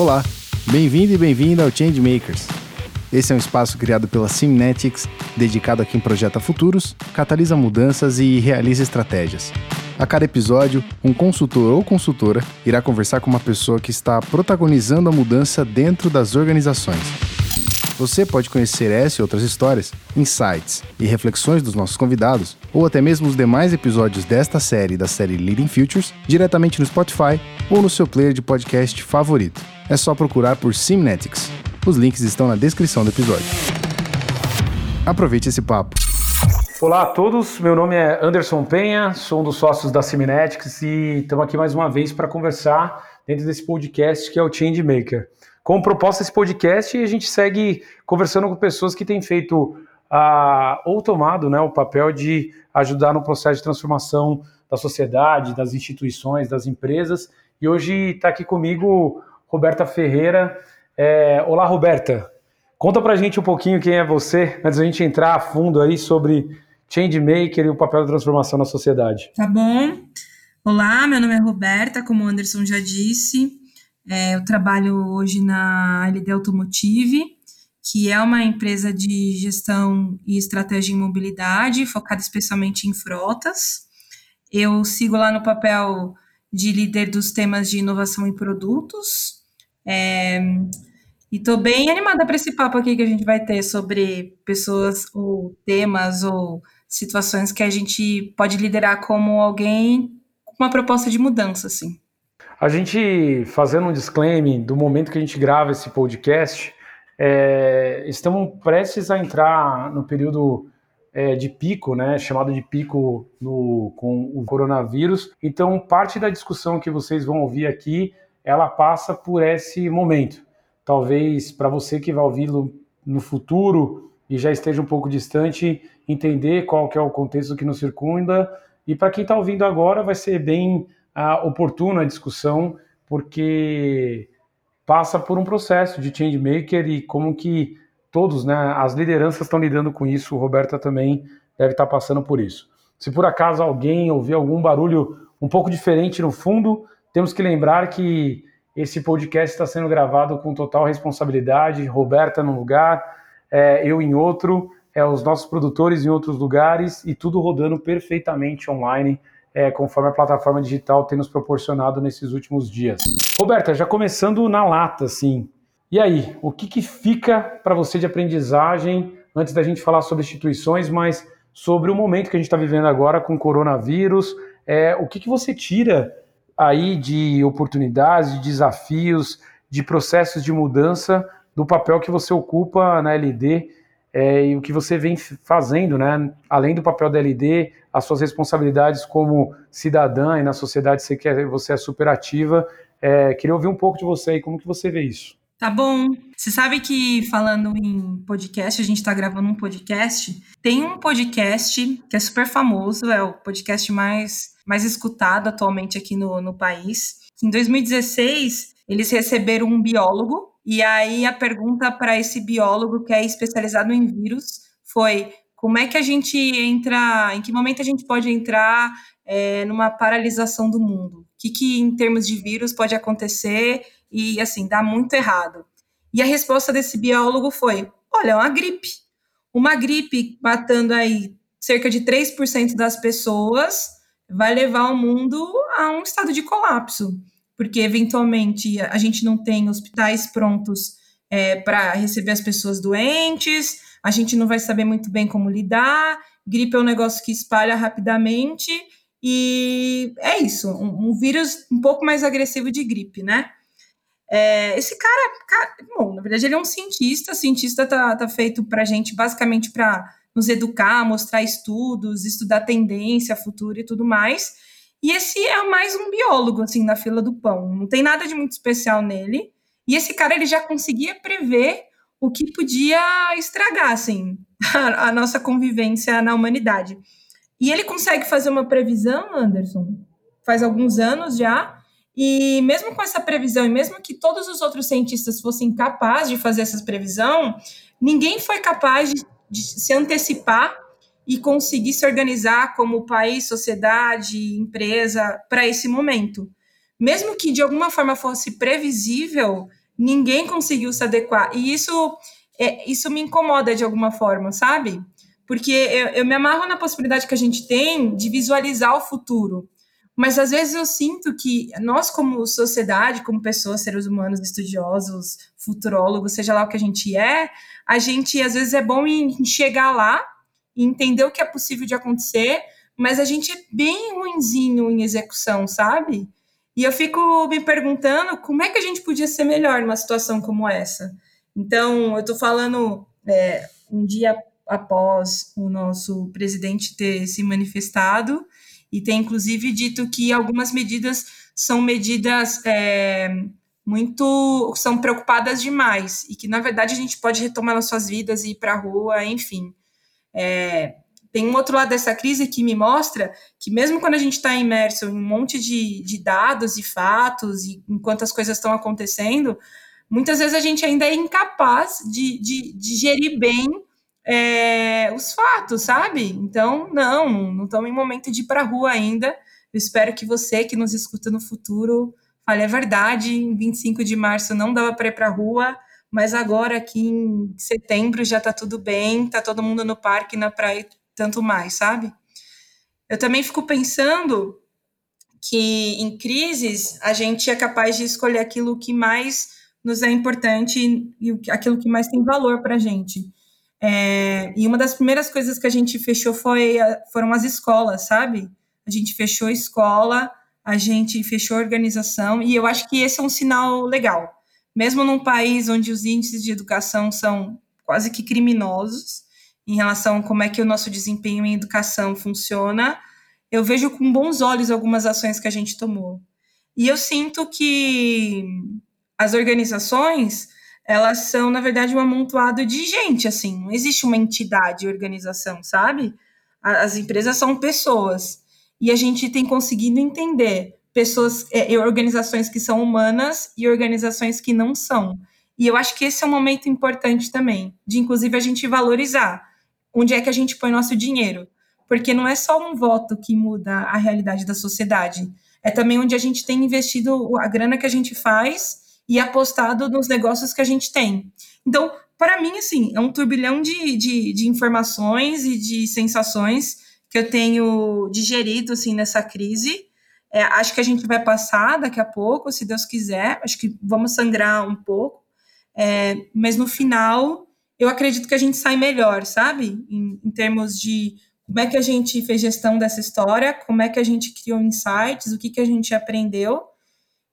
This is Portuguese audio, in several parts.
Olá, bem-vindo e bem-vinda ao Change Makers. Esse é um espaço criado pela Simnetics, dedicado a quem projeta futuros, catalisa mudanças e realiza estratégias. A cada episódio, um consultor ou consultora irá conversar com uma pessoa que está protagonizando a mudança dentro das organizações. Você pode conhecer essa e outras histórias, insights e reflexões dos nossos convidados, ou até mesmo os demais episódios desta série da série Leading Futures, diretamente no Spotify ou no seu player de podcast favorito. É só procurar por Simnetics. Os links estão na descrição do episódio. Aproveite esse papo. Olá a todos, meu nome é Anderson Penha, sou um dos sócios da Siminetics e estamos aqui mais uma vez para conversar dentro desse podcast que é o Change Maker. Como proposta esse podcast, a gente segue conversando com pessoas que têm feito ah, ou tomado né, o papel de ajudar no processo de transformação da sociedade, das instituições, das empresas. E hoje está aqui comigo Roberta Ferreira. É, olá, Roberta. Conta pra gente um pouquinho quem é você, antes da gente entrar a fundo aí sobre Changemaker e o papel da transformação na sociedade. Tá bom. Olá, meu nome é Roberta, como o Anderson já disse. É, eu trabalho hoje na LD Automotive, que é uma empresa de gestão e estratégia em mobilidade, focada especialmente em frotas. Eu sigo lá no papel de líder dos temas de inovação em produtos. É, e estou bem animada para esse papo aqui que a gente vai ter sobre pessoas ou temas ou situações que a gente pode liderar como alguém com uma proposta de mudança, assim. A gente, fazendo um disclaimer do momento que a gente grava esse podcast, é, estamos prestes a entrar no período é, de pico, né, chamado de pico no, com o coronavírus. Então, parte da discussão que vocês vão ouvir aqui, ela passa por esse momento. Talvez para você que vai ouvi-lo no futuro e já esteja um pouco distante, entender qual que é o contexto que nos circunda. E para quem está ouvindo agora, vai ser bem uh, oportuna a discussão, porque passa por um processo de change maker e como que todos, né, as lideranças estão lidando com isso. O Roberta também deve estar tá passando por isso. Se por acaso alguém ouvir algum barulho um pouco diferente no fundo, temos que lembrar que esse podcast está sendo gravado com total responsabilidade. Roberta no lugar, é, eu em outro, é, os nossos produtores em outros lugares e tudo rodando perfeitamente online, é, conforme a plataforma digital tem nos proporcionado nesses últimos dias. Roberta, já começando na lata, assim, e aí, o que, que fica para você de aprendizagem, antes da gente falar sobre instituições, mas sobre o momento que a gente está vivendo agora com o coronavírus, é, o que, que você tira aí de oportunidades, de desafios, de processos de mudança do papel que você ocupa na LD é, e o que você vem fazendo, né? Além do papel da LD, as suas responsabilidades como cidadã e na sociedade você, quer, você é super ativa. É, queria ouvir um pouco de você e como que você vê isso. Tá bom. Você sabe que falando em podcast, a gente está gravando um podcast. Tem um podcast que é super famoso, é o podcast mais, mais escutado atualmente aqui no, no país. Em 2016, eles receberam um biólogo e aí a pergunta para esse biólogo que é especializado em vírus foi como é que a gente entra, em que momento a gente pode entrar é, numa paralisação do mundo? O que, que em termos de vírus pode acontecer e assim dá muito errado? E a resposta desse biólogo foi: olha, é uma gripe. Uma gripe matando aí cerca de 3% das pessoas vai levar o mundo a um estado de colapso porque eventualmente a gente não tem hospitais prontos é, para receber as pessoas doentes, a gente não vai saber muito bem como lidar, gripe é um negócio que espalha rapidamente, e é isso, um, um vírus um pouco mais agressivo de gripe, né? É, esse cara, cara, bom, na verdade ele é um cientista, cientista tá, tá feito para gente basicamente para nos educar, mostrar estudos, estudar tendência, futuro e tudo mais. E esse é mais um biólogo, assim, na fila do pão. Não tem nada de muito especial nele. E esse cara, ele já conseguia prever o que podia estragar, assim, a, a nossa convivência na humanidade. E ele consegue fazer uma previsão, Anderson, faz alguns anos já, e mesmo com essa previsão, e mesmo que todos os outros cientistas fossem capazes de fazer essa previsão, ninguém foi capaz de, de se antecipar e conseguir se organizar como país, sociedade, empresa para esse momento. Mesmo que de alguma forma fosse previsível, ninguém conseguiu se adequar. E isso, é, isso me incomoda de alguma forma, sabe? Porque eu, eu me amarro na possibilidade que a gente tem de visualizar o futuro. Mas às vezes eu sinto que nós, como sociedade, como pessoas, seres humanos, estudiosos, futurólogos, seja lá o que a gente é, a gente às vezes é bom em chegar lá e entender o que é possível de acontecer, mas a gente é bem ruinzinho em execução, sabe? E eu fico me perguntando como é que a gente podia ser melhor numa situação como essa. Então, eu estou falando é, um dia após o nosso presidente ter se manifestado e ter, inclusive, dito que algumas medidas são medidas é, muito. são preocupadas demais e que, na verdade, a gente pode retomar nossas vidas e ir para a rua, enfim. É, tem um outro lado dessa crise que me mostra que mesmo quando a gente está imerso em um monte de, de dados e fatos, e enquanto as coisas estão acontecendo, muitas vezes a gente ainda é incapaz de, de, de gerir bem é, os fatos, sabe? Então, não, não estamos em momento de ir para a rua ainda. Eu espero que você que nos escuta no futuro fale a verdade. Em 25 de março não dava para ir para a rua, mas agora aqui em setembro já está tudo bem, está todo mundo no parque, na praia tanto mais, sabe? Eu também fico pensando que em crises a gente é capaz de escolher aquilo que mais nos é importante e aquilo que mais tem valor para a gente. É, e uma das primeiras coisas que a gente fechou foi, foram as escolas, sabe? A gente fechou a escola, a gente fechou a organização, e eu acho que esse é um sinal legal. Mesmo num país onde os índices de educação são quase que criminosos, em relação a como é que o nosso desempenho em educação funciona, eu vejo com bons olhos algumas ações que a gente tomou. E eu sinto que as organizações, elas são, na verdade, um amontoado de gente, assim, não existe uma entidade de organização, sabe? As empresas são pessoas. E a gente tem conseguido entender pessoas, é, organizações que são humanas e organizações que não são. E eu acho que esse é um momento importante também, de inclusive a gente valorizar onde é que a gente põe nosso dinheiro. Porque não é só um voto que muda a realidade da sociedade, é também onde a gente tem investido a grana que a gente faz e apostado nos negócios que a gente tem. Então, para mim, assim, é um turbilhão de, de, de informações e de sensações que eu tenho digerido, assim, nessa crise. É, acho que a gente vai passar daqui a pouco, se Deus quiser. Acho que vamos sangrar um pouco. É, mas no final, eu acredito que a gente sai melhor, sabe? Em, em, termos de como é que a gente fez gestão dessa história, como é que a gente criou insights, o que, que a gente aprendeu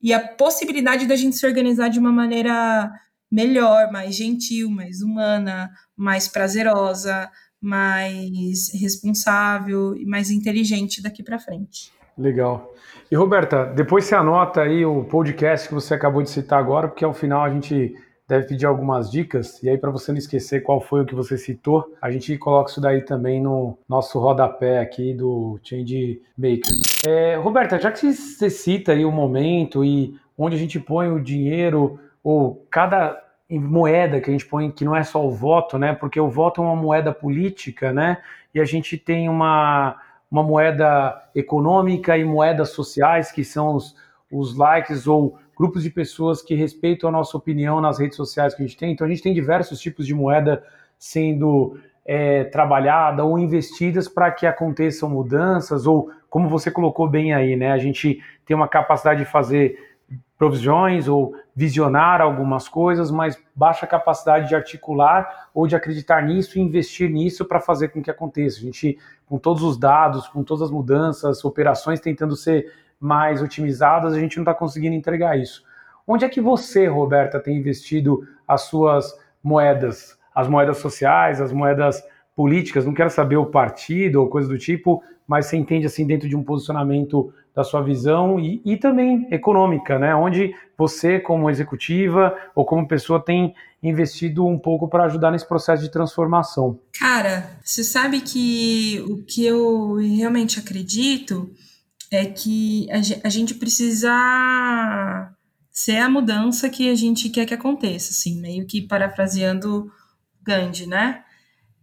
e a possibilidade da gente se organizar de uma maneira melhor, mais gentil, mais humana, mais prazerosa, mais responsável e mais inteligente daqui para frente. Legal. E Roberta, depois você anota aí o podcast que você acabou de citar agora, porque ao final a gente deve pedir algumas dicas, e aí para você não esquecer qual foi o que você citou, a gente coloca isso daí também no nosso rodapé aqui do Change Maker. É, Roberta, já que você cita aí o momento e onde a gente põe o dinheiro, ou cada moeda que a gente põe, que não é só o voto, né? Porque o voto é uma moeda política, né? E a gente tem uma, uma moeda econômica e moedas sociais, que são os, os likes ou grupos de pessoas que respeitam a nossa opinião nas redes sociais que a gente tem. Então a gente tem diversos tipos de moeda sendo é, trabalhada ou investidas para que aconteçam mudanças, ou como você colocou bem aí, né? A gente tem uma capacidade de fazer provisões ou visionar algumas coisas, mas baixa capacidade de articular ou de acreditar nisso e investir nisso para fazer com que aconteça. A gente, com todos os dados, com todas as mudanças, operações tentando ser mais otimizadas, a gente não está conseguindo entregar isso. Onde é que você, Roberta, tem investido as suas moedas, as moedas sociais, as moedas políticas? Não quero saber o partido ou coisa do tipo, mas você entende assim dentro de um posicionamento da sua visão e, e também econômica, né? Onde você, como executiva ou como pessoa, tem investido um pouco para ajudar nesse processo de transformação. Cara, você sabe que o que eu realmente acredito é que a gente precisa ser a mudança que a gente quer que aconteça, assim, meio que parafraseando Gandhi, né?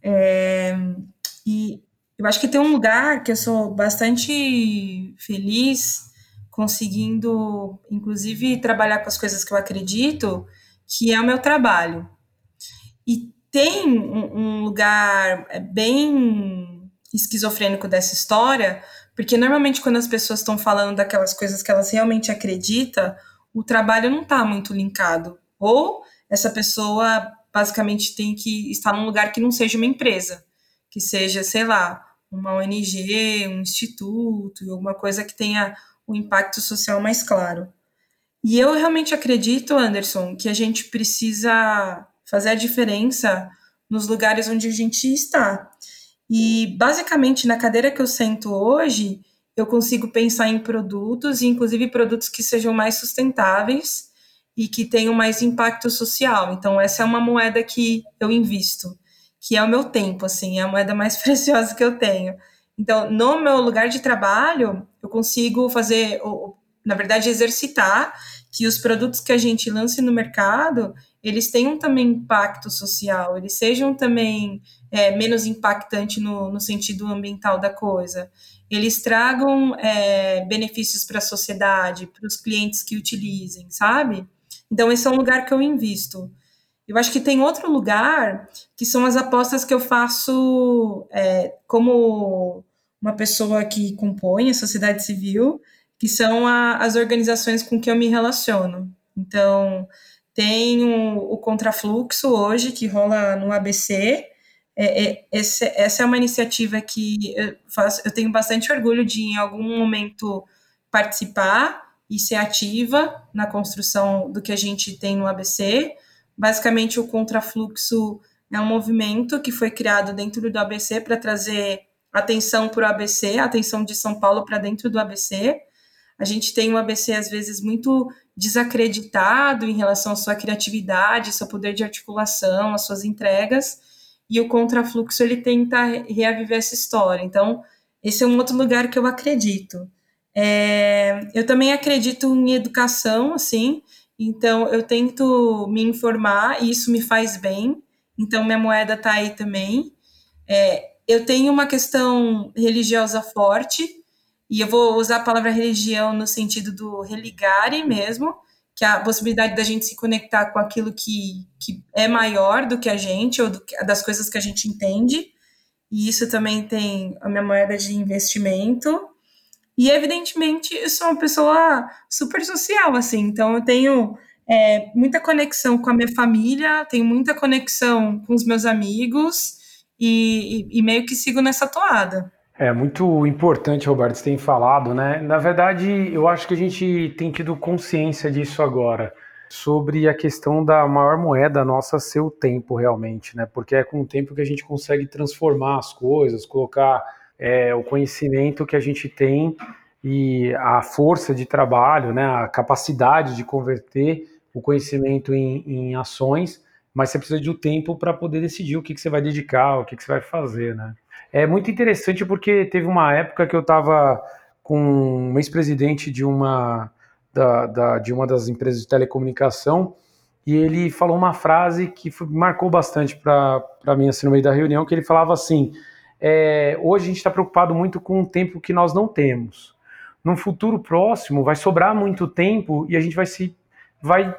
É, eu acho que tem um lugar que eu sou bastante feliz conseguindo, inclusive, trabalhar com as coisas que eu acredito, que é o meu trabalho. E tem um, lugar é, bem esquizofrênico dessa história, porque normalmente quando as pessoas estão falando daquelas coisas que elas realmente acreditam, o trabalho não está muito linkado. Ou essa pessoa basicamente tem que estar num lugar que não seja uma empresa, que seja, sei lá, uma ONG, um instituto, alguma coisa que tenha um impacto social mais claro. E eu realmente acredito, Anderson, que a gente precisa fazer a diferença nos lugares onde a gente está. E basicamente na cadeira que eu sento hoje, eu consigo pensar em produtos, inclusive produtos que sejam mais sustentáveis e que tenham mais impacto social. Então essa é uma moeda que eu invisto, que é o meu tempo, assim, é a moeda mais preciosa que eu tenho. Então, no meu lugar de trabalho, eu consigo fazer, na verdade, exercitar que os produtos que a gente lance no mercado, eles tenham também impacto social, eles sejam também é, menos impactante no, no, sentido ambiental da coisa, eles tragam é, benefícios para a sociedade, para os clientes que utilizem, sabe? Então, esse é um lugar que eu invisto. Eu acho que tem outro lugar que são as apostas que eu faço é, como uma pessoa que compõe a sociedade civil, que são a, as organizações com que eu me relaciono. Então, tem o, o contrafluxo hoje, que rola no ABC. É, é, esse, essa é uma iniciativa que eu, faço, eu tenho bastante orgulho de, em algum momento, participar e ser ativa na construção do que a gente tem no ABC. Basicamente, o contrafluxo é um movimento que foi criado dentro do ABC para trazer atenção para o ABC, atenção de São Paulo para dentro do ABC. A gente tem um ABC, às vezes, muito desacreditado em relação à sua criatividade, seu poder de articulação, as suas entregas, e o contrafluxo ele tenta reaviver essa história. Então, esse é um outro lugar que eu acredito. É, eu também acredito em educação, assim, então eu tento me informar e isso me faz bem. Então, minha moeda está aí também. É, eu tenho uma questão religiosa forte, e eu vou usar a palavra religião no sentido do religare mesmo, que é a possibilidade da gente se conectar com aquilo que, que é maior do que a gente, ou do, das coisas que a gente entende. E isso também tem a minha moeda de investimento. E, evidentemente, eu sou uma pessoa super social, assim, então eu tenho é, muita conexão com a minha família, tenho muita conexão com os meus amigos e, e, e meio que sigo nessa toada. É muito importante, Roberto, você tem falado, né? Na verdade, eu acho que a gente tem tido consciência disso agora, sobre a questão da maior moeda nossa ser o tempo, realmente, né? Porque é com o tempo que a gente consegue transformar as coisas, colocar é, o conhecimento que a gente tem e a força de trabalho, né? A capacidade de converter o conhecimento em, em ações, mas você precisa de um tempo para poder decidir o que, que você vai dedicar, o que, que você vai fazer, né? É muito interessante porque teve uma época que eu estava com um ex-presidente de uma, da, da, de uma das empresas de telecomunicação e ele falou uma frase que foi, marcou bastante para mim assim, no meio da reunião, que ele falava assim, é, hoje a gente está preocupado muito com o tempo que nós não temos. No futuro próximo vai sobrar muito tempo e a gente vai se vai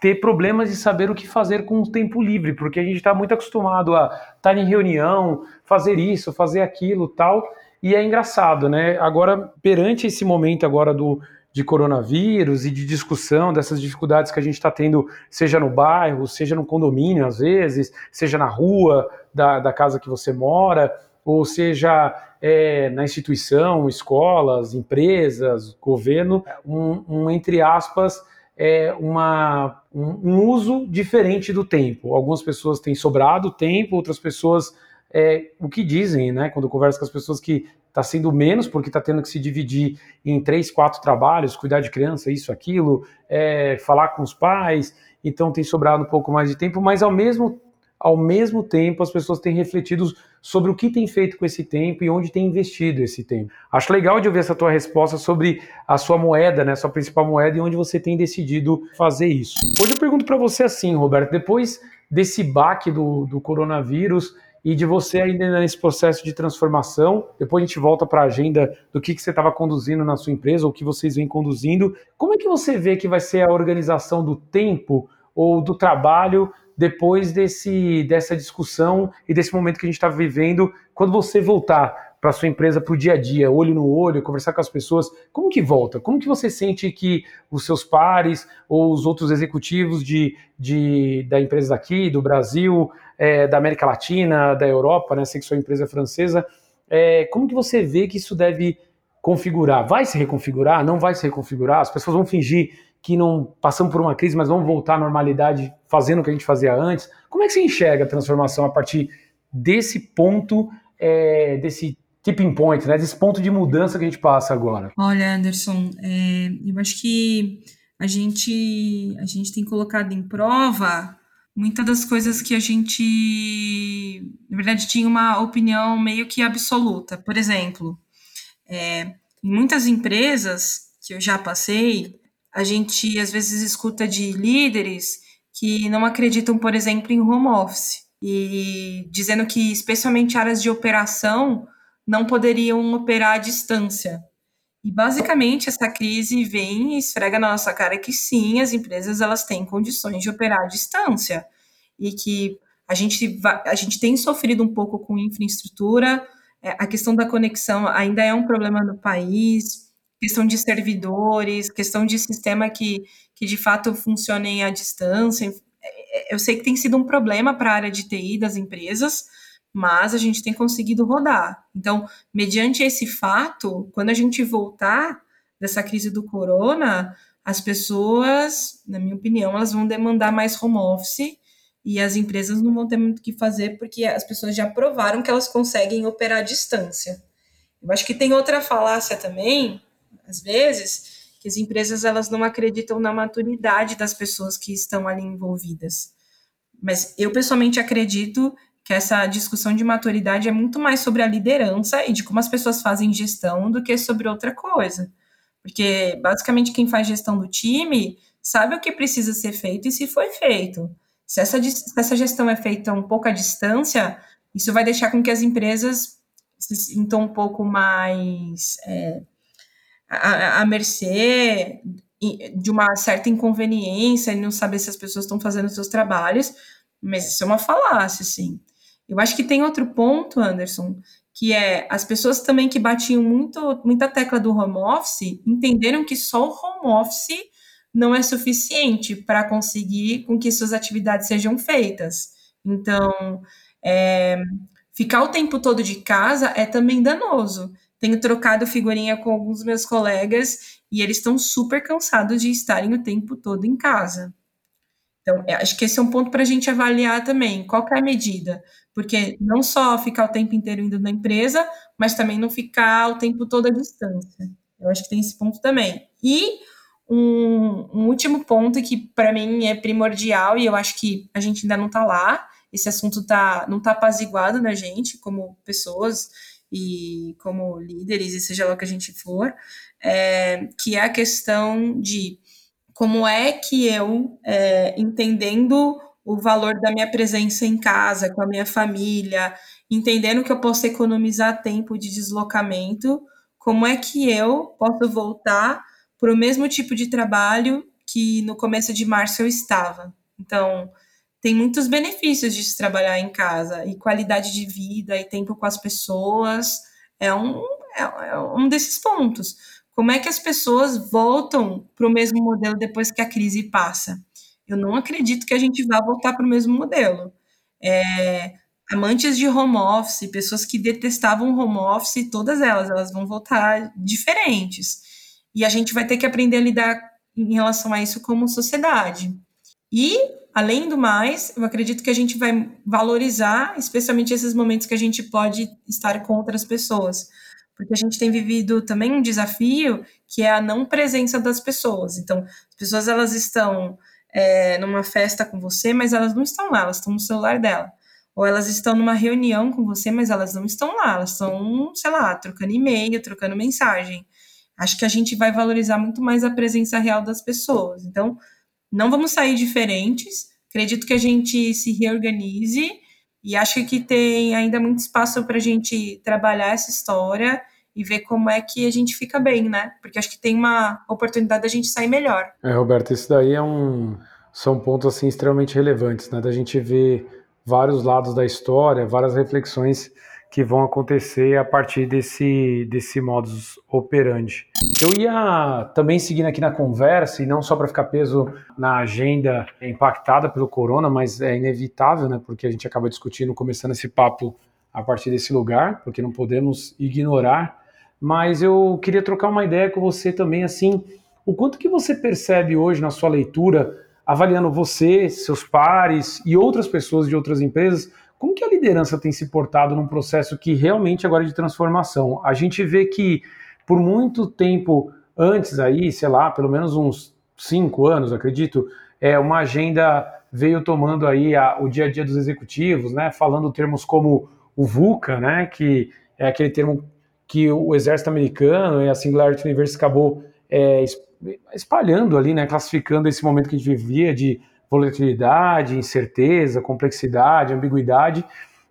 ter problemas de saber o que fazer com o tempo livre, porque a gente está muito acostumado a estar em reunião, fazer isso, fazer aquilo, tal, e é engraçado, né? Agora, perante esse momento agora do de coronavírus e de discussão dessas dificuldades que a gente está tendo, seja no bairro, seja no condomínio, às vezes, seja na rua da, da casa que você mora, ou seja é, na instituição, escolas, empresas, governo, um, um entre aspas, é, uma, um, um, uso diferente do tempo. Algumas pessoas têm sobrado tempo, outras pessoas, é, o que dizem, né, quando conversa com as pessoas, que está sendo menos porque está tendo que se dividir em três, quatro trabalhos, cuidar de criança, isso, aquilo, é, falar com os pais, então tem sobrado um pouco mais de tempo, mas ao mesmo ao mesmo tempo as pessoas têm refletido sobre o que tem feito com esse tempo e onde tem investido esse tempo. Acho legal de ouvir essa tua resposta sobre a sua moeda, né, sua principal moeda e onde você tem decidido fazer isso. Hoje eu pergunto para você assim, Roberto, depois desse baque do, do coronavírus e de você ainda nesse processo de transformação, depois a gente volta para a agenda do que, que você estava conduzindo na sua empresa ou que vocês vêm conduzindo, como é que você vê que vai ser a organização do tempo ou do trabalho depois desse, dessa discussão e desse momento que a gente está vivendo, quando você voltar para sua empresa para o dia a dia, olho no olho, conversar com as pessoas, como que volta? Como que você sente que os seus pares ou os outros executivos de, de da empresa aqui, do Brasil, é, da América Latina, da Europa, né, sei que sua empresa é francesa, é, como que você vê que isso deve configurar? Vai se reconfigurar? Não vai se reconfigurar? As pessoas vão fingir que não passamos por uma crise, mas vão voltar à normalidade fazendo o que a gente fazia antes? Como é que você enxerga a transformação a partir desse ponto, é, desse tipping point, né, desse ponto de mudança que a gente passa agora? Olha, Anderson, é, eu acho que a gente, a gente tem colocado em prova muitas das coisas que a gente, na verdade, tinha uma opinião meio que absoluta. Por exemplo, é, em muitas empresas que eu já passei, a gente às vezes escuta de líderes que não acreditam, por exemplo, em home office. E dizendo que, especialmente áreas de operação, não poderiam operar à distância. E basicamente essa crise vem e esfrega na nossa cara que sim, as empresas elas têm condições de operar à distância. E que a gente, a gente tem sofrido um pouco com infraestrutura, é, a questão da conexão ainda é um problema no país, questão de servidores, questão de sistema que, que de fato funcionem à distância. É, é, eu sei que tem sido um problema para a área de TI das empresas, mas a gente tem conseguido rodar. Então, mediante esse fato, quando a gente voltar dessa crise do corona, as pessoas, na minha opinião, elas vão demandar mais home office e as empresas não vão ter muito o que fazer porque as pessoas já provaram que elas conseguem operar à distância. Eu acho que tem outra falácia também, às vezes, que as empresas elas não acreditam na maturidade das pessoas que estão ali envolvidas. Mas eu pessoalmente acredito que essa discussão de maturidade é muito mais sobre a liderança e de como as pessoas fazem gestão do que sobre outra coisa. Porque basicamente quem faz gestão do time sabe o que precisa ser feito e se foi feito. Se essa, se essa gestão é feita um pouco à distância, isso vai deixar com que as empresas se sintam um pouco mais é, à, à mercê de uma certa inconveniência e não saber se as pessoas estão fazendo seus trabalhos, mas isso é uma falácia, sim. Eu acho que tem outro ponto, Anderson, que é as pessoas também que batiam muito, muita tecla do home office entenderam que só o home office não é suficiente para conseguir com que suas atividades sejam feitas. Então, é, ficar o tempo todo de casa é também danoso. Tenho trocado figurinha com alguns meus colegas e eles estão super cansados de estarem o tempo todo em casa. Então, é, acho que esse é um ponto para a gente avaliar também. Qual é a medida? Porque não só ficar o tempo inteiro indo na empresa, mas também não ficar o tempo todo à distância. Eu acho que tem esse ponto também. E um, um último ponto que para mim é primordial e eu acho que a gente ainda não está lá. Esse assunto tá, não está apaziguado na gente como pessoas e como líderes, e seja lá o que a gente for, é, que é a questão de como é que eu, é, entendendo o valor da minha presença em casa, com a minha família, entendendo que eu posso economizar tempo de deslocamento, como é que eu posso voltar para o mesmo tipo de trabalho que no começo de março eu estava. Então, tem muitos benefícios de se trabalhar em casa, e qualidade de vida, e tempo com as pessoas, é um, é, é um desses pontos. Como é que as pessoas voltam para o mesmo modelo depois que a crise passa? Eu não acredito que a gente vá voltar para o mesmo modelo. É, amantes de home office, pessoas que detestavam home office, todas elas, elas vão voltar diferentes. E a gente vai ter que aprender a lidar em relação a isso como sociedade. E, além do mais, eu acredito que a gente vai valorizar, especialmente esses momentos que a gente pode estar com outras pessoas. Porque a gente tem vivido também um desafio que é a não presença das pessoas. Então, as pessoas elas estão é, numa festa com você, mas elas não estão lá, elas estão no celular dela. Ou elas estão numa reunião com você, mas elas não estão lá, elas estão, sei lá, trocando e-mail, trocando mensagem acho que a gente vai valorizar muito mais a presença real das pessoas. Então, não vamos sair diferentes. Acredito que a gente se reorganize e acho que tem ainda muito espaço para a gente trabalhar essa história e ver como é que a gente fica bem, né? Porque acho que tem uma oportunidade da gente sair melhor. É, Roberto, isso daí é um são pontos assim extremamente relevantes, né? Da gente ver vários lados da história, várias reflexões que vão acontecer a partir desse, desse modus operandi. Eu ia também seguindo aqui na conversa, e não só para ficar preso na agenda impactada pelo corona, mas é inevitável, né, porque a gente acaba discutindo, começando esse papo a partir desse lugar, porque não podemos ignorar, mas eu queria trocar uma ideia com você também, assim, o quanto que você percebe hoje na sua leitura, avaliando você, seus pares e outras pessoas de outras empresas, como que a liderança tem se portado num processo que realmente agora é de transformação? A gente vê que por muito tempo antes aí, sei lá, pelo menos uns cinco anos, acredito, é uma agenda veio tomando aí a, o dia a dia dos executivos, né, falando termos como o VUCA, né, que é aquele termo que o exército americano e a Singularity University acabou é, espalhando ali, né, classificando esse momento que a gente vivia de volatilidade, incerteza, complexidade, ambiguidade,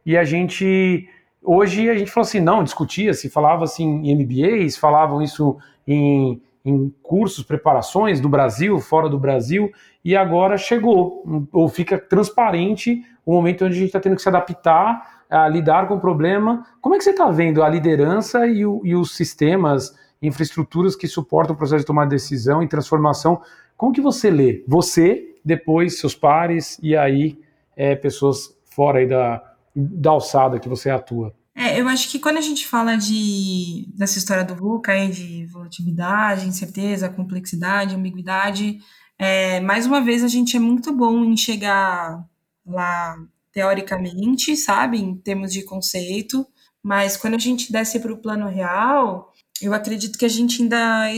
e a gente hoje a gente falou assim, não, discutia se falava assim em MBAs, falavam isso em, em cursos, preparações do Brasil, fora do Brasil, e agora chegou, ou fica transparente o momento onde a gente está tendo que se adaptar a lidar com o problema. Como é que você está vendo a liderança e, o, e os sistemas, infraestruturas que suportam o processo de tomar decisão e transformação? Como que você lê? Você depois seus pares e aí é, pessoas fora aí da, da alçada que você atua. É, eu acho que quando a gente fala de, dessa história do VUCA, aí, de volatilidade, incerteza, complexidade, ambiguidade, é, mais uma vez a gente é muito bom em chegar lá teoricamente, sabe, em termos de conceito, mas quando a gente desce para o plano real, eu acredito que a gente ainda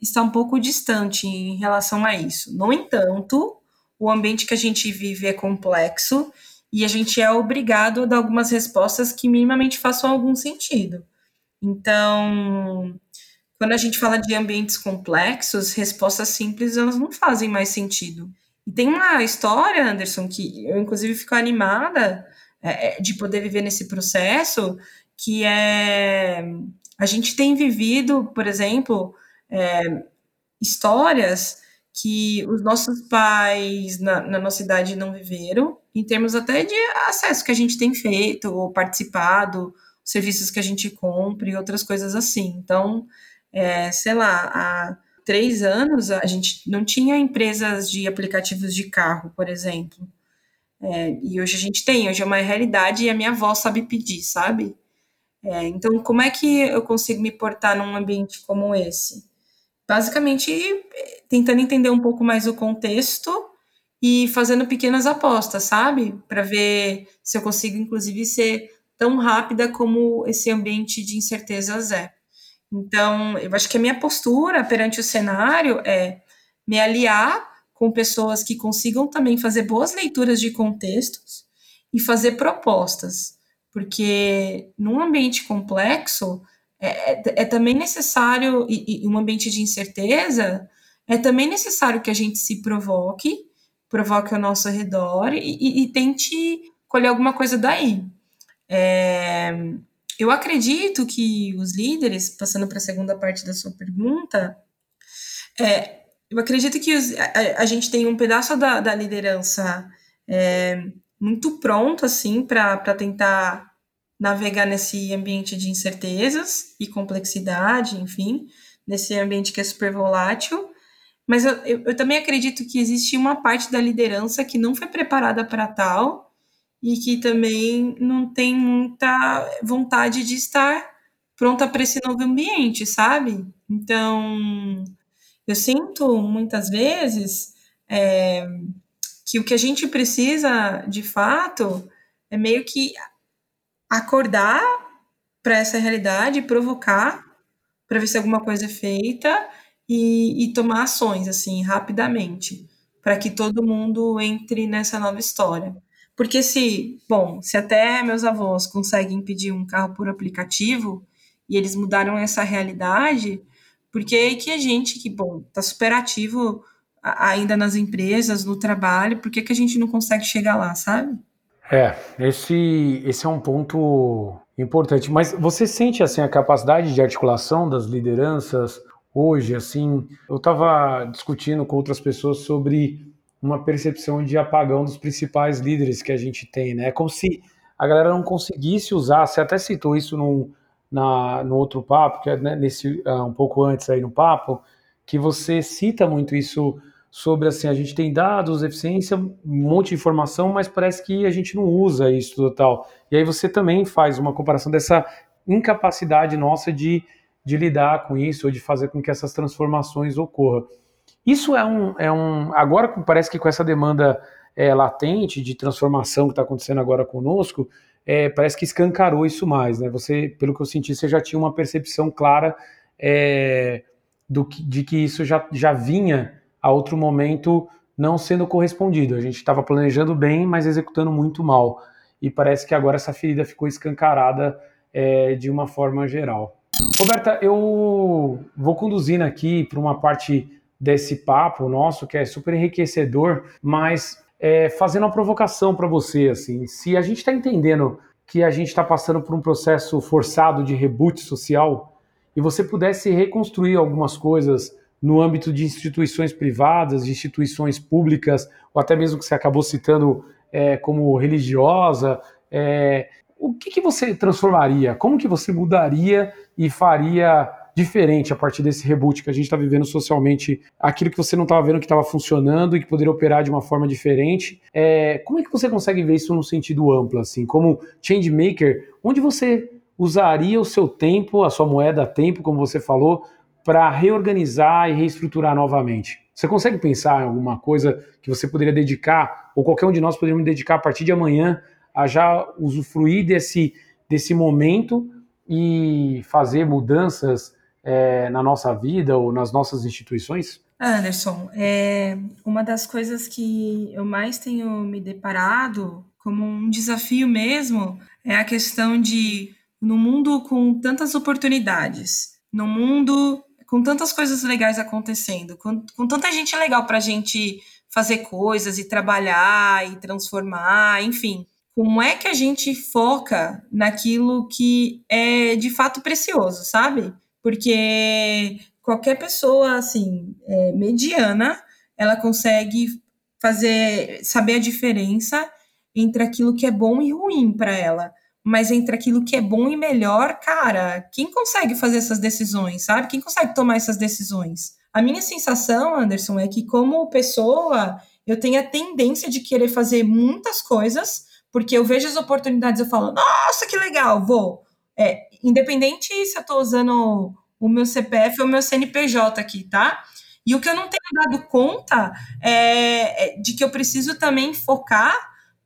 está um pouco distante em relação a isso. No entanto, o ambiente que a gente vive é complexo e a gente é obrigado a dar algumas respostas que minimamente façam algum sentido. Então, quando a gente fala de ambientes complexos, respostas simples elas não fazem mais sentido. E tem uma história, Anderson, que eu inclusive fico animada é, é de poder viver nesse processo, que é a gente tem vivido, por exemplo, é, histórias que os nossos pais na, na, nossa idade não viveram, em termos até de acesso que a gente tem feito ou participado, serviços que a gente compra e outras coisas assim. Então, é, sei lá, há três anos a gente não tinha empresas de aplicativos de carro, por exemplo. É, e hoje a gente tem, hoje é uma realidade e a minha avó sabe pedir, sabe? É, então, como é que eu consigo me portar num ambiente como esse? basicamente tentando entender um pouco mais o contexto e fazendo pequenas apostas, sabe? Para ver se eu consigo, inclusive, ser tão rápida como esse ambiente de incertezas é. Então, eu acho que a minha postura perante o cenário é me aliar com pessoas que consigam também fazer boas leituras de contextos e fazer propostas, porque num ambiente complexo, é, é, é também necessário, e, e um ambiente de incerteza, é também necessário que a gente se provoque, provoque ao nosso redor e, e, e tente colher alguma coisa daí. É, eu acredito que os líderes, passando para a segunda parte da sua pergunta, é, eu acredito que os, a, a, gente tem um pedaço da, da liderança é, muito pronto assim para tentar navegar nesse ambiente de incertezas e complexidade, enfim, nesse ambiente que é super volátil. Mas eu, eu, eu também acredito que existe uma parte da liderança que não foi preparada para tal e que também não tem muita vontade de estar pronta para esse novo ambiente, sabe? Então, eu sinto muitas vezes é, que o que a gente precisa de fato é meio que acordar para essa realidade, provocar para ver se alguma coisa é feita e, e tomar ações assim rapidamente para que todo mundo entre nessa nova história. Porque se, bom, se até meus avós conseguem pedir um carro por aplicativo e eles mudaram essa realidade, porque que a gente que, bom, tá super ativo ainda nas empresas, no trabalho, por que, que a gente não consegue chegar lá, sabe? É, esse, esse é um ponto importante. Mas você sente assim a capacidade de articulação das lideranças hoje? Assim, eu estava discutindo com outras pessoas sobre uma percepção de apagão dos principais líderes que a gente tem, né? É como se a galera não conseguisse usar, você até citou isso num, na, no outro papo, que é né, nesse, uh, um pouco antes aí no papo, que você cita muito isso sobre assim, a gente tem dados, eficiência, um monte de informação, mas parece que a gente não usa isso total. E aí você também faz uma comparação dessa incapacidade nossa de, de lidar com isso, ou de fazer com que essas transformações ocorram. Isso é um, é um. Agora parece que com essa demanda é, latente de transformação que está acontecendo agora conosco, é, parece que escancarou isso mais, né? Você, pelo que eu senti, você já tinha uma percepção clara é, do que, de que isso já, já vinha a outro momento não sendo correspondido. A gente estava planejando bem, mas executando muito mal. E parece que agora essa ferida ficou escancarada é, de uma forma geral. Roberta, eu vou conduzindo aqui para uma parte desse papo nosso que é super enriquecedor, mas é, fazendo uma provocação para você, assim, se a gente está entendendo que a gente está passando por um processo forçado de reboot social e você pudesse reconstruir algumas coisas no âmbito de instituições privadas, de instituições públicas, ou até mesmo que você acabou citando é, como religiosa, é, o que, que você transformaria? Como que você mudaria e faria diferente a partir desse reboot que a gente está vivendo socialmente, aquilo que você não estava vendo que estava funcionando e que poderia operar de uma forma diferente. É, como é que você consegue ver isso no sentido amplo, assim, como change maker, onde você usaria o seu tempo, a sua moeda tempo, como você falou, para reorganizar e reestruturar novamente? Você consegue pensar em alguma coisa que você poderia dedicar, ou qualquer um de nós poderíamos dedicar a partir de amanhã a já usufruir desse, desse momento e fazer mudanças é, na nossa vida ou nas nossas instituições? Anderson, é, uma das coisas que eu mais tenho me deparado como um desafio mesmo é a questão de, no mundo com tantas oportunidades, no mundo com tantas coisas legais acontecendo, com, com tanta gente legal para a gente fazer coisas e trabalhar e transformar, enfim. Como é que a gente foca naquilo que é de fato precioso, sabe? porque qualquer pessoa assim é, mediana ela consegue fazer saber a diferença entre aquilo que é bom e ruim para ela. Mas entre aquilo que é bom e melhor cara quem consegue fazer essas decisões sabe? Quem consegue tomar essas decisões? A minha sensação Anderson é que como pessoa eu tenho a tendência de querer fazer muitas coisas porque eu vejo as oportunidades eu falo nossa que legal vou é, independente se eu estou usando o meu CPF ou o meu CNPJ aqui, tá? E o que eu não tenho dado conta é, é de que eu preciso também focar,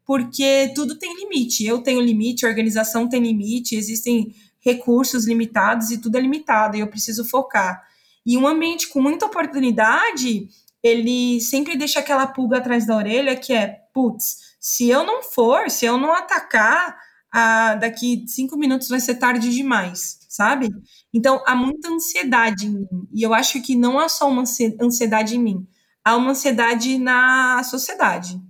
porque tudo tem limite. Eu tenho limite, a organização tem limite, existem recursos limitados e tudo é limitado, e eu preciso focar. E um ambiente com muita oportunidade, ele sempre deixa aquela pulga atrás da orelha que é, putz, se eu não for, se eu não atacar, ah, daqui cinco minutos vai ser tarde demais, sabe? Então, há muita ansiedade em mim. E eu acho que não há só uma ansiedade em mim, há uma ansiedade na sociedade.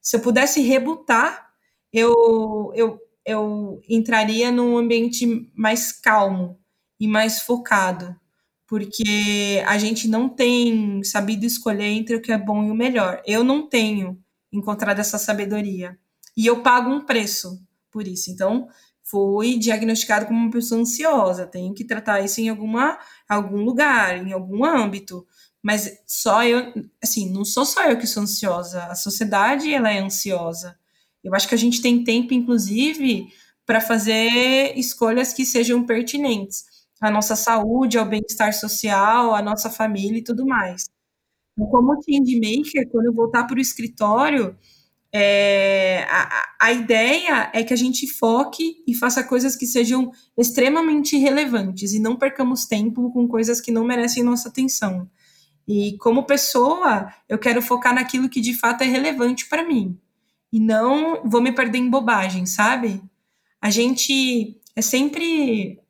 Se eu pudesse rebutar, eu, eu, eu entraria num ambiente mais calmo e mais focado, porque a gente não tem sabido escolher entre o que é bom e o melhor. Eu não tenho encontrado essa sabedoria. E eu pago um preço por isso. Então, fui diagnosticado como uma pessoa ansiosa, tenho que tratar isso em alguma, algum lugar, em algum âmbito. Mas só eu, assim, não sou só eu que sou ansiosa, a sociedade ela é ansiosa. Eu acho que a gente tem tempo, inclusive, para fazer escolhas que sejam pertinentes à nossa saúde, ao bem-estar social, à nossa família e tudo mais. Como change maker, quando eu voltar para o escritório, é, a, a ideia é que a gente foque e faça coisas que sejam extremamente relevantes e não percamos tempo com coisas que não merecem nossa atenção. E como pessoa, eu quero focar naquilo que de fato é relevante para mim. E não vou me perder em bobagem, sabe? A gente é sempre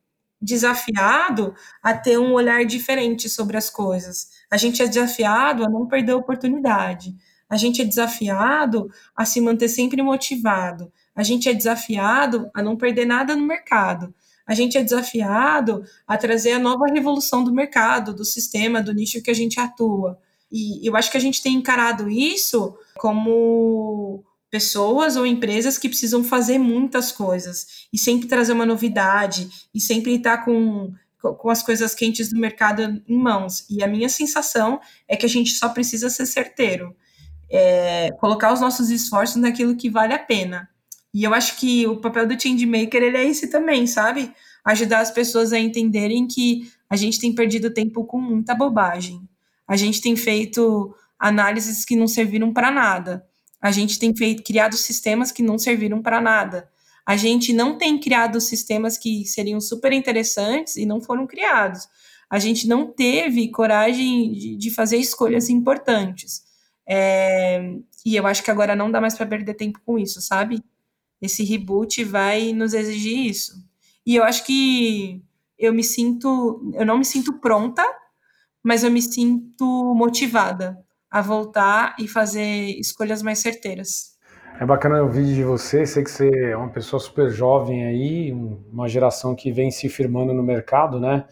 desafiado a ter um olhar diferente sobre as coisas. A gente é desafiado a não perder a oportunidade. A gente é desafiado a se manter sempre motivado. A gente é desafiado a não perder nada no mercado. A gente é desafiado a trazer a nova revolução do mercado, do sistema, do nicho que a gente atua. E eu acho que a gente tem encarado isso como pessoas ou empresas que precisam fazer muitas coisas e sempre trazer uma novidade e sempre estar com, com as coisas quentes do mercado em mãos. E a minha sensação é que a gente só precisa ser certeiro, é, colocar os nossos esforços naquilo que vale a pena. E eu acho que o papel do changemaker ele é esse também, sabe? Ajudar as pessoas a entenderem que a gente tem perdido tempo com muita bobagem. A gente tem feito análises que não serviram para nada. A gente tem feito, criado sistemas que não serviram para nada. A gente não tem criado sistemas que seriam super interessantes e não foram criados. A gente não teve coragem de, de fazer escolhas importantes. É, e eu acho que agora não dá mais para perder tempo com isso, sabe? Esse reboot vai nos exigir isso. E eu acho que eu me sinto, eu não me sinto pronta, mas eu me sinto motivada a voltar e fazer escolhas mais certeiras. É bacana ouvir de você, sei que você é uma pessoa super jovem aí, uma geração que vem se firmando no mercado, né?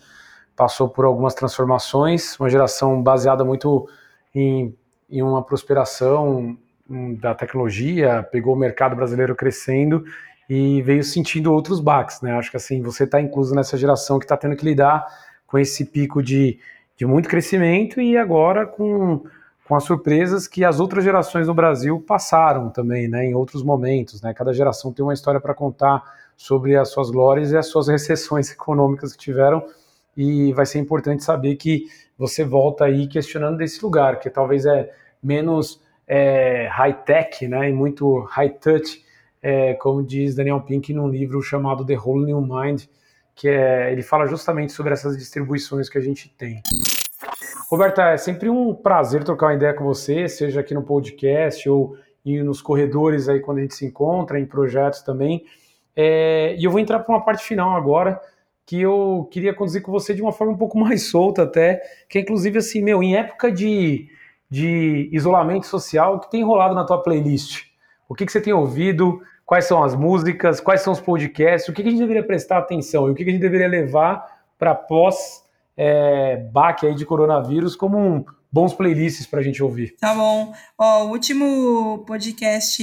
Passou por algumas transformações, uma geração baseada muito em, em uma prosperação hum, da tecnologia, pegou o mercado brasileiro crescendo e veio sentindo outros baques, né? Acho que assim, você está incluso nessa geração que está tendo que lidar com esse pico de, de muito crescimento e agora com com as surpresas que as outras gerações no Brasil passaram também, né, em outros momentos, né? Cada geração tem uma história para contar sobre as suas glórias e as suas recessões econômicas que tiveram, e vai ser importante saber que você volta aí questionando desse lugar, que talvez é menos é, high-tech, né, e muito high-touch, é, como diz Daniel Pink num livro chamado The Whole New Mind, que é, ele fala justamente sobre essas distribuições que a gente tem. Roberta, é sempre um prazer trocar uma ideia com você, seja aqui no podcast ou nos corredores aí quando a gente se encontra, em projetos também. É, e eu vou entrar para uma parte final agora, que eu queria conduzir com você de uma forma um pouco mais solta até, que é inclusive assim, meu, em época de, de isolamento social, o que tem rolado na tua playlist? O que, que você tem ouvido? Quais são as músicas? Quais são os podcasts? O que, que a gente deveria prestar atenção? E o que, que a gente deveria levar para pós é, baque aí de coronavírus como um, bons playlists para a gente ouvir. Tá bom. Ó, o último podcast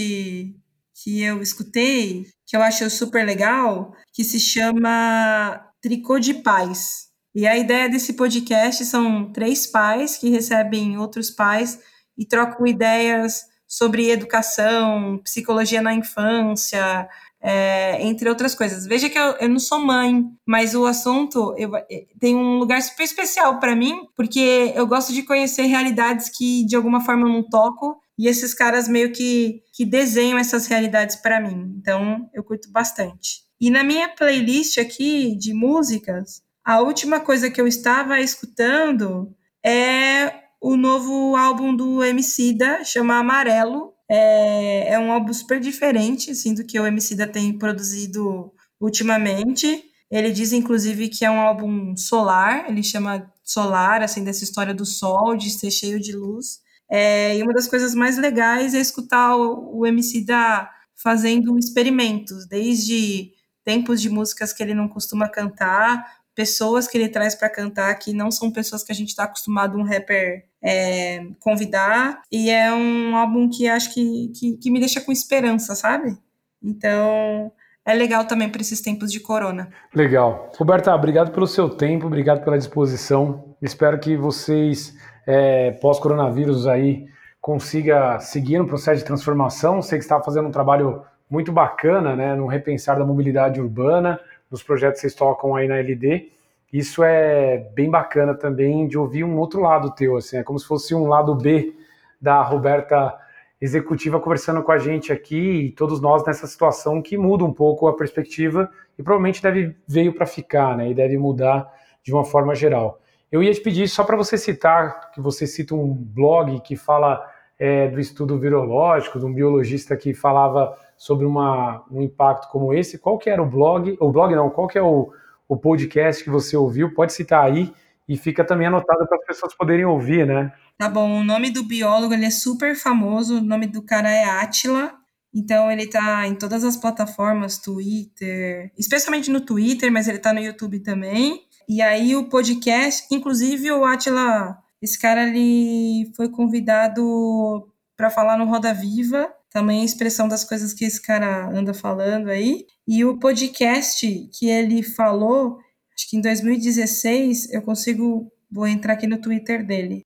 que eu escutei, que eu acho super legal, que se chama Tricô de Paz. E a ideia desse podcast são três pais que recebem outros pais e trocam ideias sobre educação, psicologia na infância, é, entre outras coisas. Veja que eu, eu, não sou mãe, mas o assunto eu, é, tem um lugar super especial para mim, porque eu gosto de conhecer realidades que de alguma forma eu não toco, e esses caras meio que, que desenham essas realidades para mim. Então eu curto bastante. E na minha playlist aqui de músicas, a última coisa que eu estava escutando é o novo álbum do Emicida, chama Amarelo, é, é um álbum super diferente, assim, do que o Emicida tem produzido ultimamente. Ele diz, inclusive, que é um álbum solar, ele chama solar, assim, dessa história do sol, de ser cheio de luz. É, e uma das coisas mais legais é escutar o, o Emicida fazendo experimentos, desde tempos de músicas que ele não costuma cantar, pessoas que ele traz para cantar que não são pessoas que a gente está acostumado um rapper é, convidar. E é um álbum que acho que, que, que me deixa com esperança, sabe? Então, é legal também para esses tempos de corona. Legal. Roberta, obrigado pelo seu tempo, obrigado pela disposição. Espero que vocês, é, pós-coronavírus aí, consiga seguir no processo de transformação. Sei que está fazendo um trabalho muito bacana, né, no repensar da mobilidade urbana, nos projetos que vocês tocam aí na LD isso é bem bacana também de ouvir um outro lado teu, assim, é como se fosse um lado B da Roberta executiva conversando com a gente aqui e todos nós nessa situação que muda um pouco a perspectiva e provavelmente deve veio para ficar, né? E deve mudar de uma forma geral. Eu ia te pedir só para você citar, que você cita um blog que fala é, do estudo virológico, de um biologista que falava sobre uma, um impacto como esse. Qual que era o blog? O blog não, qual que é o, o podcast que você ouviu, pode citar aí e fica também anotado para as pessoas poderem ouvir, né? Tá bom, o nome do biólogo ele é super famoso, o nome do cara é Atila. Então ele tá em todas as plataformas, Twitter, especialmente no Twitter, mas ele tá no YouTube também. E aí o podcast, inclusive o Atila Esse cara ele foi convidado para falar no Roda Viva, também a expressão das coisas que esse cara anda falando aí. E o podcast que ele falou, acho que em 2016, eu consigo, vou entrar aqui no Twitter dele.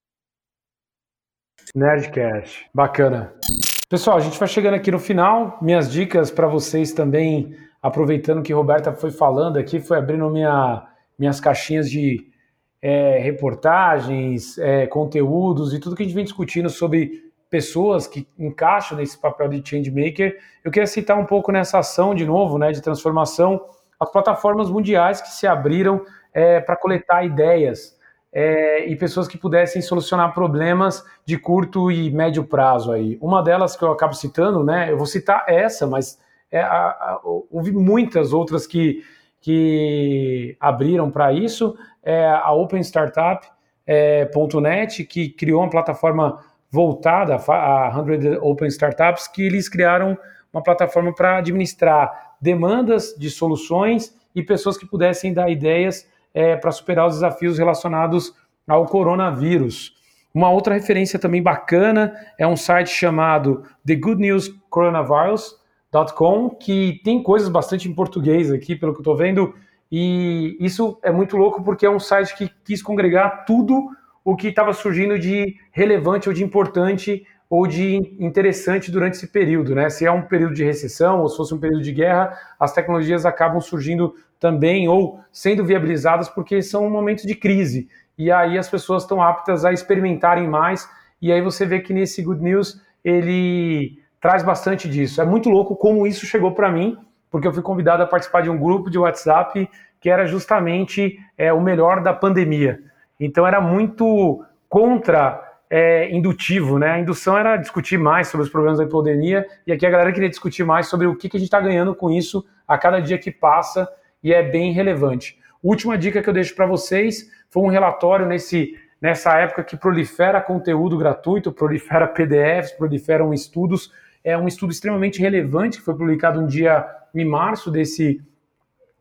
Nerdcast, bacana. Pessoal, a gente vai chegando aqui no final. Minhas dicas para vocês também, aproveitando que Roberta foi falando aqui, foi abrindo minha, minhas caixinhas de é, reportagens, é, conteúdos e tudo que a gente vem discutindo sobre pessoas que encaixam nesse papel de changemaker. Eu queria citar um pouco nessa ação de novo, né, de transformação, as plataformas mundiais que se abriram é, para coletar ideias é, e pessoas que pudessem solucionar problemas de curto e médio prazo aí. Uma delas que eu acabo citando, né, eu vou citar essa, mas é, a, a, houve muitas outras que, que abriram para isso. É a Open Startup, é, que criou uma plataforma voltada a 100 Open Startups, que eles criaram uma plataforma para administrar demandas de soluções e pessoas que pudessem dar ideias é, para superar os desafios relacionados ao coronavírus. Uma outra referência também bacana é um site chamado The Good News Coronavirus.com, que tem coisas bastante em português aqui, pelo que eu estou vendo, e isso é muito louco porque é um site que quis congregar tudo o que estava surgindo de relevante ou de importante ou de interessante durante esse período, né? Se é um período de recessão ou se fosse um período de guerra, as tecnologias acabam surgindo também ou sendo viabilizadas porque são momentos de crise. E aí as pessoas estão aptas a experimentarem mais. E aí você vê que nesse Good News ele traz bastante disso. É muito louco como isso chegou para mim, porque eu fui convidado a participar de um grupo de WhatsApp que era justamente é, o melhor da pandemia. Então era muito contra é, indutivo, né? A indução era discutir mais sobre os problemas da epidemia e aqui a galera queria discutir mais sobre o que, que a gente está ganhando com isso a cada dia que passa e é bem relevante. Última dica que eu deixo para vocês foi um relatório nesse nessa época que prolifera conteúdo gratuito, prolifera PDFs, proliferam estudos. É um estudo extremamente relevante que foi publicado um dia em março desse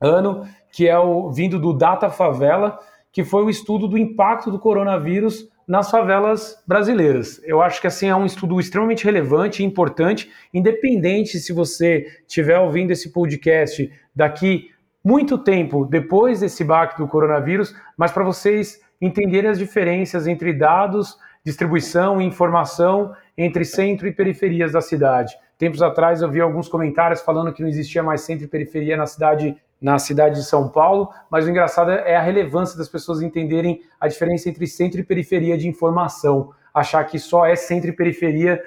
ano, que é o vindo do Data Favela que foi o estudo do impacto do coronavírus nas favelas brasileiras. Eu acho que assim é um estudo extremamente relevante e importante, independente se você estiver ouvindo esse podcast daqui muito tempo depois desse baque do coronavírus, mas para vocês entenderem as diferenças entre dados, distribuição e informação entre centro e periferias da cidade. Tempos atrás eu vi alguns comentários falando que não existia mais centro e periferia na cidade na cidade de São Paulo, mas o engraçado é a relevância das pessoas entenderem a diferença entre centro e periferia de informação, achar que só é centro e periferia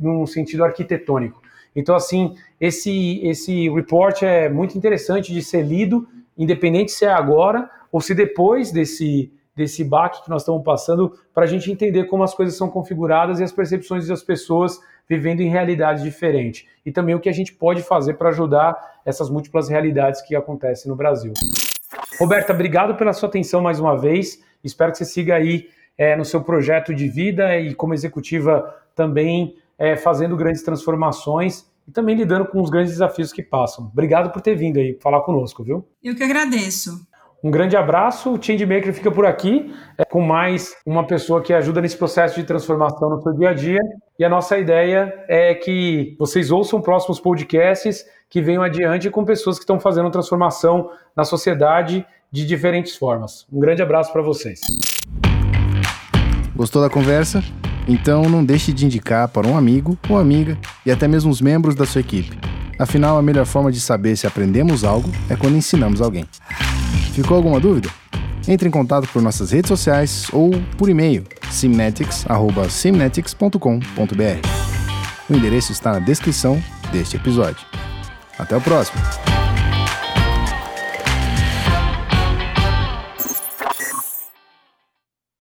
num sentido arquitetônico. Então, assim, esse, esse report é muito interessante de ser lido, independente se é agora ou se depois desse, desse baque que nós estamos passando, para a gente entender como as coisas são configuradas e as percepções das pessoas vivendo em realidades diferentes. E também o que a gente pode fazer para ajudar essas múltiplas realidades que acontecem no Brasil. Roberta, obrigado pela sua atenção mais uma vez. Espero que você siga aí é, no seu projeto de vida e como executiva também é, fazendo grandes transformações e também lidando com os grandes desafios que passam. Obrigado por ter vindo aí falar conosco, viu? Eu que agradeço. Um grande abraço. O Changemaker fica por aqui é, com mais uma pessoa que ajuda nesse processo de transformação no seu dia a dia. E a nossa ideia é que vocês ouçam próximos podcasts que venham adiante com pessoas que estão fazendo transformação na sociedade de diferentes formas. Um grande abraço para vocês. Gostou da conversa? Então não deixe de indicar para um amigo ou amiga e até mesmo os membros da sua equipe. Afinal, a melhor forma de saber se aprendemos algo é quando ensinamos alguém. Ficou alguma dúvida? Entre em contato por nossas redes sociais ou por e-mail simnetics@simnetics.com.br. O endereço está na descrição deste episódio. Até o próximo!